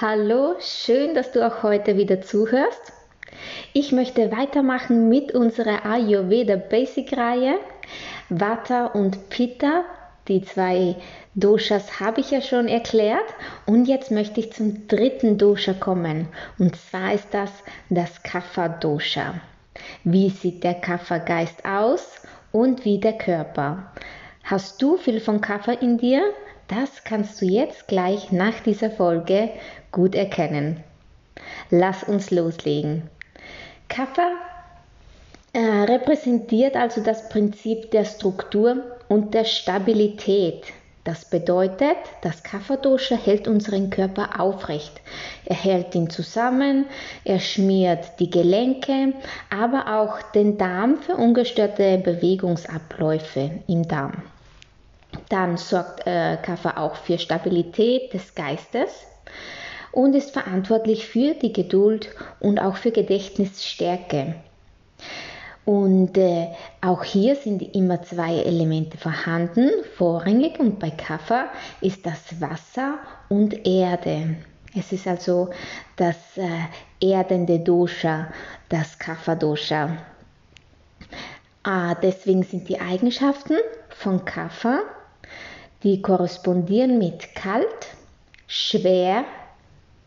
Hallo, schön, dass du auch heute wieder zuhörst. Ich möchte weitermachen mit unserer Ayurveda Basic Reihe. Vata und Pitta, die zwei Doshas habe ich ja schon erklärt. Und jetzt möchte ich zum dritten Dosha kommen. Und zwar ist das das Kapha Dosha. Wie sieht der Kapha Geist aus und wie der Körper? Hast du viel von Kapha in dir? Das kannst du jetzt gleich nach dieser Folge gut erkennen. Lass uns loslegen. Kapha äh, repräsentiert also das Prinzip der Struktur und der Stabilität. Das bedeutet, das Kapha-Dosha hält unseren Körper aufrecht. Er hält ihn zusammen, er schmiert die Gelenke, aber auch den Darm für ungestörte Bewegungsabläufe im Darm. Dann sorgt äh, Kapha auch für Stabilität des Geistes und ist verantwortlich für die Geduld und auch für Gedächtnisstärke. Und äh, auch hier sind immer zwei Elemente vorhanden. Vorrangig und bei Kapha ist das Wasser und Erde. Es ist also das äh, erdende Dosha, das Kapha-Dosha. Ah, deswegen sind die Eigenschaften von Kapha, die korrespondieren mit kalt, schwer,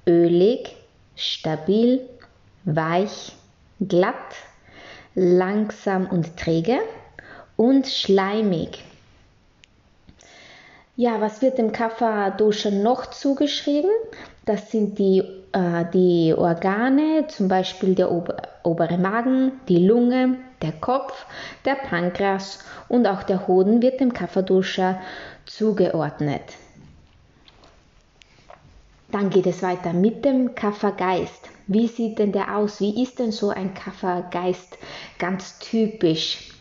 ölig, stabil, weich, glatt, langsam und träge und schleimig. Ja, was wird dem Kapha-Dosha noch zugeschrieben? Das sind die, äh, die Organe, zum Beispiel der ober obere Magen, die Lunge, der Kopf, der Pankreas und auch der Hoden wird dem Kapha-Dosha zugeordnet. Dann geht es weiter mit dem Kaffergeist. Wie sieht denn der aus? Wie ist denn so ein Kaffergeist ganz typisch?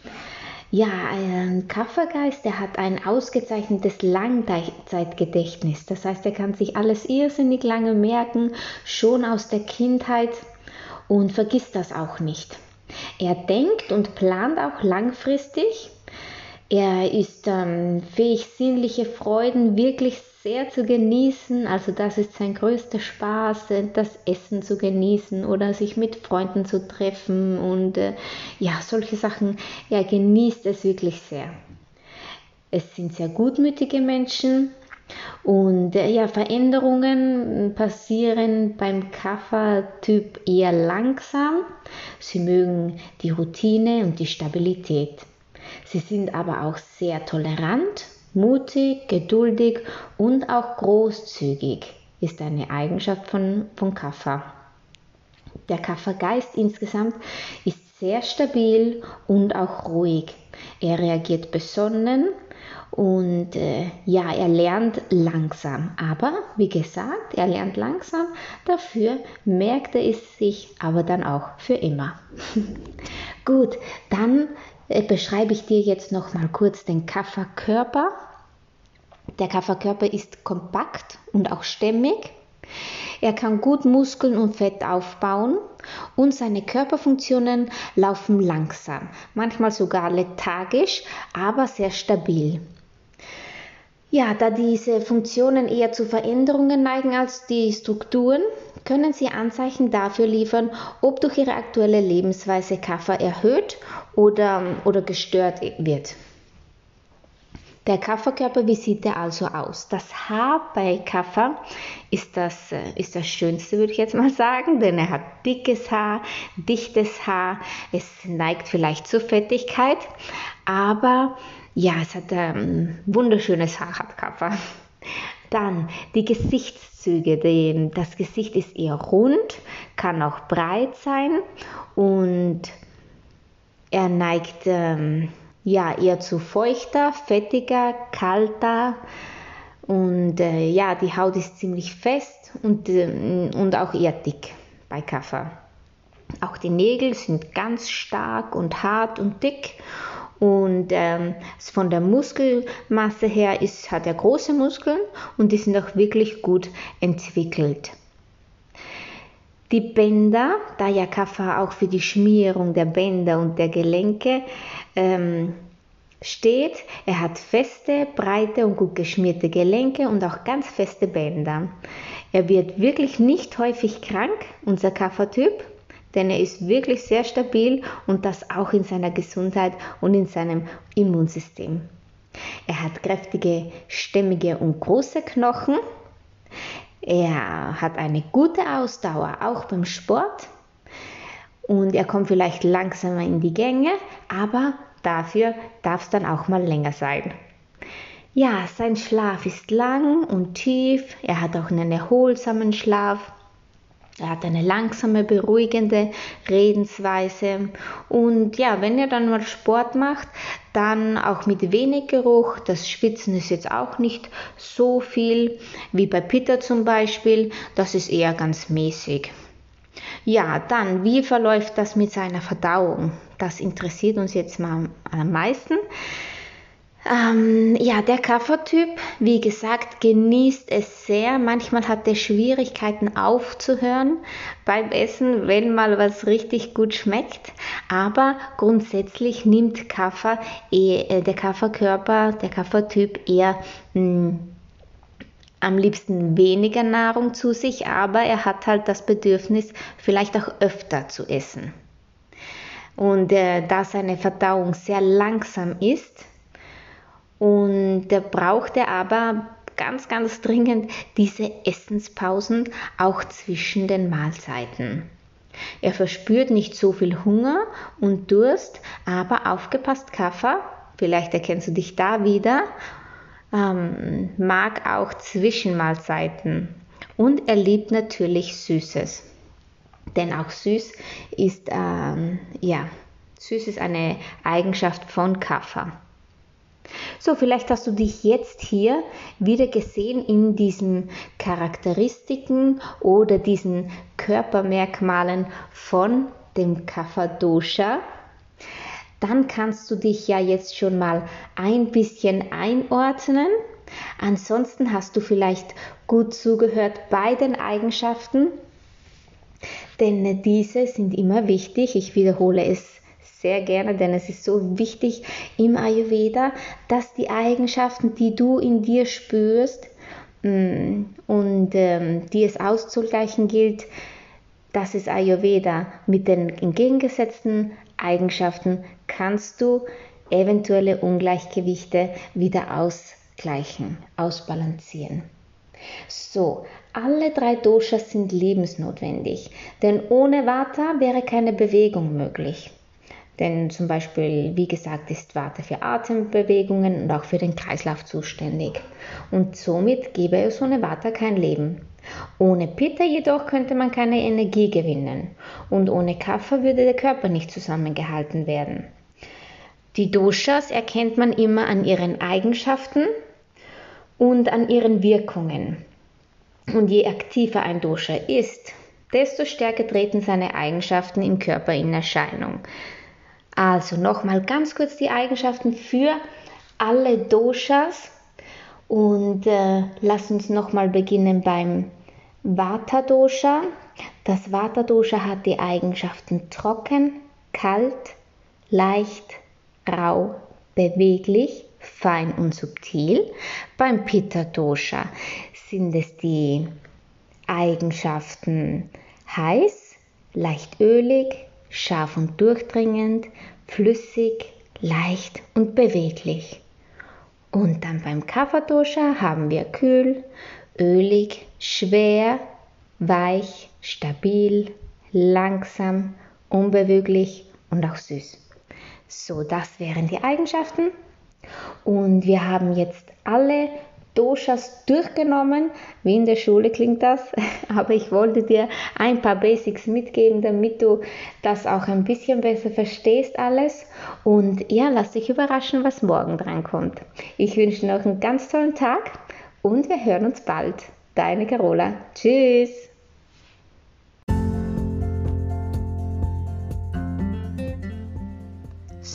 Ja, ein Kaffergeist, der hat ein ausgezeichnetes Langzeitgedächtnis. Das heißt, er kann sich alles irrsinnig lange merken, schon aus der Kindheit und vergisst das auch nicht. Er denkt und plant auch langfristig. Er ist ähm, fähig, sinnliche Freuden wirklich sehr zu genießen. Also das ist sein größter Spaß, das Essen zu genießen oder sich mit Freunden zu treffen und äh, ja, solche Sachen. Er genießt es wirklich sehr. Es sind sehr gutmütige Menschen und äh, ja, Veränderungen passieren beim Kaffer-Typ eher langsam. Sie mögen die Routine und die Stabilität. Sie sind aber auch sehr tolerant Mutig, geduldig und auch großzügig ist eine Eigenschaft von, von Kaffer. Der Kaffergeist insgesamt ist sehr stabil und auch ruhig. Er reagiert besonnen und äh, ja, er lernt langsam. Aber wie gesagt, er lernt langsam, dafür merkt er es sich aber dann auch für immer. Gut, dann beschreibe ich dir jetzt noch mal kurz den Kafferkörper. Der Kafferkörper ist kompakt und auch stämmig. Er kann gut Muskeln und Fett aufbauen und seine Körperfunktionen laufen langsam, manchmal sogar lethargisch, aber sehr stabil. Ja, da diese Funktionen eher zu Veränderungen neigen als die Strukturen, können sie Anzeichen dafür liefern, ob durch ihre aktuelle Lebensweise Kaffer erhöht oder, oder gestört wird. Der Kafferkörper, wie sieht der also aus? Das Haar bei Kaffer ist das, ist das Schönste, würde ich jetzt mal sagen, denn er hat dickes Haar, dichtes Haar, es neigt vielleicht zur Fettigkeit, aber ja, es hat ein ähm, wunderschönes Haar, hat Kaffer. Dann die Gesichtszüge. Die, das Gesicht ist eher rund, kann auch breit sein und er neigt ähm, ja eher zu feuchter, fettiger, kalter und äh, ja, die Haut ist ziemlich fest und, äh, und auch eher dick bei Kaffer. Auch die Nägel sind ganz stark und hart und dick und ähm, von der Muskelmasse her ist, hat er große Muskeln und die sind auch wirklich gut entwickelt. Die Bänder, da ja Kaffer auch für die Schmierung der Bänder und der Gelenke ähm, steht, er hat feste, breite und gut geschmierte Gelenke und auch ganz feste Bänder. Er wird wirklich nicht häufig krank, unser Kaffertyp denn er ist wirklich sehr stabil und das auch in seiner Gesundheit und in seinem Immunsystem. Er hat kräftige, stämmige und große Knochen. Er hat eine gute Ausdauer, auch beim Sport. Und er kommt vielleicht langsamer in die Gänge, aber dafür darf es dann auch mal länger sein. Ja, sein Schlaf ist lang und tief. Er hat auch einen erholsamen Schlaf. Er hat eine langsame, beruhigende Redensweise. Und ja, wenn er dann mal Sport macht, dann auch mit wenig Geruch. Das Schwitzen ist jetzt auch nicht so viel wie bei Peter zum Beispiel. Das ist eher ganz mäßig. Ja, dann, wie verläuft das mit seiner Verdauung? Das interessiert uns jetzt mal am meisten. Ähm, ja, der Kaffertyp, wie gesagt, genießt es sehr. Manchmal hat er Schwierigkeiten aufzuhören beim Essen, wenn mal was richtig gut schmeckt. Aber grundsätzlich nimmt Kaffer, äh, der Kafferkörper, der Kaffertyp eher mh, hm, am liebsten weniger Nahrung zu sich, aber er hat halt das Bedürfnis, vielleicht auch öfter zu essen. Und äh, da seine Verdauung sehr langsam ist, und er aber ganz, ganz dringend diese Essenspausen auch zwischen den Mahlzeiten. Er verspürt nicht so viel Hunger und Durst, aber aufgepasst, Kaffer, vielleicht erkennst du dich da wieder, ähm, mag auch Zwischenmahlzeiten und er liebt natürlich Süßes. Denn auch süß ist, ähm, ja, süß ist eine Eigenschaft von Kaffer. So, vielleicht hast du dich jetzt hier wieder gesehen in diesen Charakteristiken oder diesen Körpermerkmalen von dem Kapha Dosha. Dann kannst du dich ja jetzt schon mal ein bisschen einordnen. Ansonsten hast du vielleicht gut zugehört bei den Eigenschaften, denn diese sind immer wichtig. Ich wiederhole es sehr gerne, denn es ist so wichtig im Ayurveda, dass die Eigenschaften, die du in dir spürst mm, und ähm, die es auszugleichen gilt, das ist Ayurveda. Mit den entgegengesetzten Eigenschaften kannst du eventuelle Ungleichgewichte wieder ausgleichen, ausbalancieren. So, alle drei Doshas sind lebensnotwendig, denn ohne Vata wäre keine Bewegung möglich. Denn zum Beispiel, wie gesagt, ist Vata für Atembewegungen und auch für den Kreislauf zuständig. Und somit gäbe es ohne Vata kein Leben. Ohne Pitta jedoch könnte man keine Energie gewinnen. Und ohne Kapha würde der Körper nicht zusammengehalten werden. Die Doshas erkennt man immer an ihren Eigenschaften und an ihren Wirkungen. Und je aktiver ein Dosha ist, desto stärker treten seine Eigenschaften im Körper in Erscheinung. Also nochmal ganz kurz die Eigenschaften für alle Doshas und äh, lass uns nochmal beginnen beim Vata Dosha. Das Vata Dosha hat die Eigenschaften trocken, kalt, leicht, rau, beweglich, fein und subtil. Beim Pitta Dosha sind es die Eigenschaften heiß, leicht ölig, scharf und durchdringend, flüssig, leicht und beweglich. Und dann beim Kapha-Dosha haben wir kühl, ölig, schwer, weich, stabil, langsam, unbeweglich und auch süß. So, das wären die Eigenschaften. Und wir haben jetzt alle Doshas durchgenommen. Wie in der Schule klingt das, aber ich wollte dir ein paar Basics mitgeben, damit du das auch ein bisschen besser verstehst alles. Und ja, lass dich überraschen, was morgen dran kommt. Ich wünsche noch einen ganz tollen Tag und wir hören uns bald. Deine Carola. Tschüss.